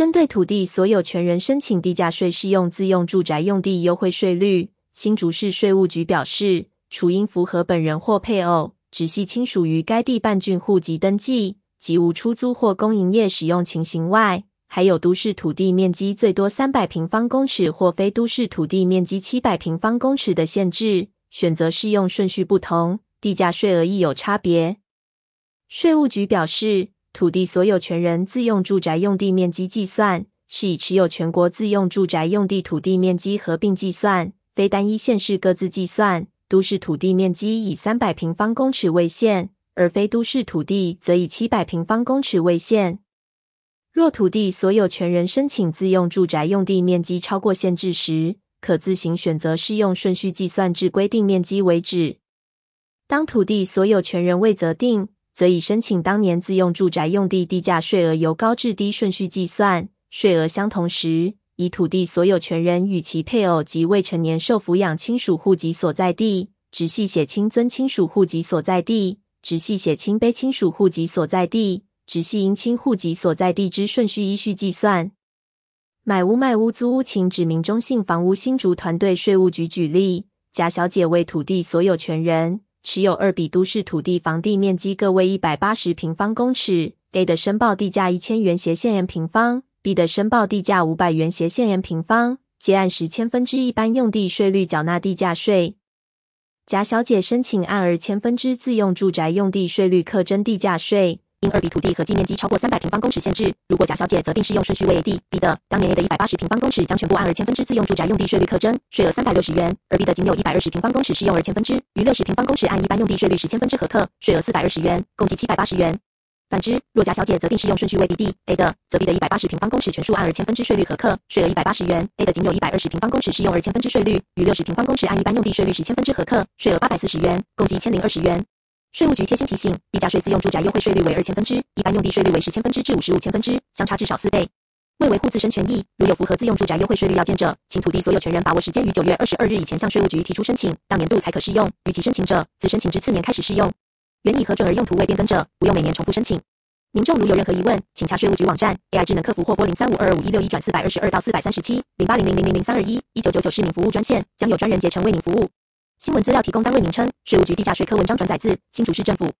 针对土地所有权人申请地价税适用自用住宅用地优惠税率，新竹市税务局表示，除应符合本人或配偶、直系亲属于该地办竣户籍登记及无出租或公营业使用情形外，还有都市土地面积最多三百平方公尺或非都市土地面积七百平方公尺的限制，选择适用顺序不同，地价税额亦有差别。税务局表示，土地所有权人自用住宅用地面积计算，是以持有全国自用住宅用地土地面积合并计算，非单一县市各自计算。都市土地面积以三百平方公尺为限，而非都市土地则以七百平方公尺为限。若土地所有权人申请自用住宅用地面积超过限制时，可自行选择适用顺序计算至规定面积为止。当土地所有权人未择定，则以申请当年自用住宅用地地价税额由高至低顺序计算，税额相同时，以土地所有权人与其配偶及未成年受抚养亲属户籍所在地、直系血亲尊亲属户籍所在地、直系血亲卑亲属户籍所在地、直系姻亲户籍所在地之顺序依序计算。买屋卖屋租屋，请指名中信房屋新竹团队税务局举例：甲小姐为土地所有权人。持有二笔都市土地，房地面积各为一百八十平方公尺。A 的申报地价一千元斜线 m 平方，B 的申报地价五百元斜线 m 平方，皆按十千分之一般用地税率缴纳地价税。贾小姐申请按二千分之自用住宅用地税率课征地价税。因二笔土地合计面积超过三百平方公尺限制，如果甲小姐择定适用顺序为 A、D、B 的，当年 A 的一百八十平方公尺将全部按二千分之自用住宅用地税率课征，税额三百六十元；而 B 的仅有一百二十平方公尺适用二千分之，余六十平方公尺按一般用地税率十千分之核课，税额四百二十元，共计七百八十元。反之，若甲小姐择定适用顺序为 B、D、A 的，则 B 的一百八十平方公尺全数按二千分之税率核课，税额一百八十元；A 的仅有一百二十平方公尺适用二千分之税率，余六十平方公尺按一般用地税率十千分之核课，税额八百四十元，共计一千零二十元。税务局贴心提醒：地价税自用住宅优惠税率为二千分之，一般用地税率为十千分之至五十五千分之，相差至少四倍。为维护自身权益，如有符合自用住宅优惠税率要件者，请土地所有权人把握时间，于九月二十二日以前向税务局提出申请，当年度才可适用。逾期申请者，自申请之次年开始适用。原已核准而用途未变更者，不用每年重复申请。民众如有任何疑问，请洽税务局网站 AI 智能客服或拨零三五二二五一六一转四百二十二到四百三十七零八零零零零零三二一一九九九市民服务专线，将有专人竭诚为您服务。新闻资料提供单位名称：税务局地下税科文章转载自新竹市政府。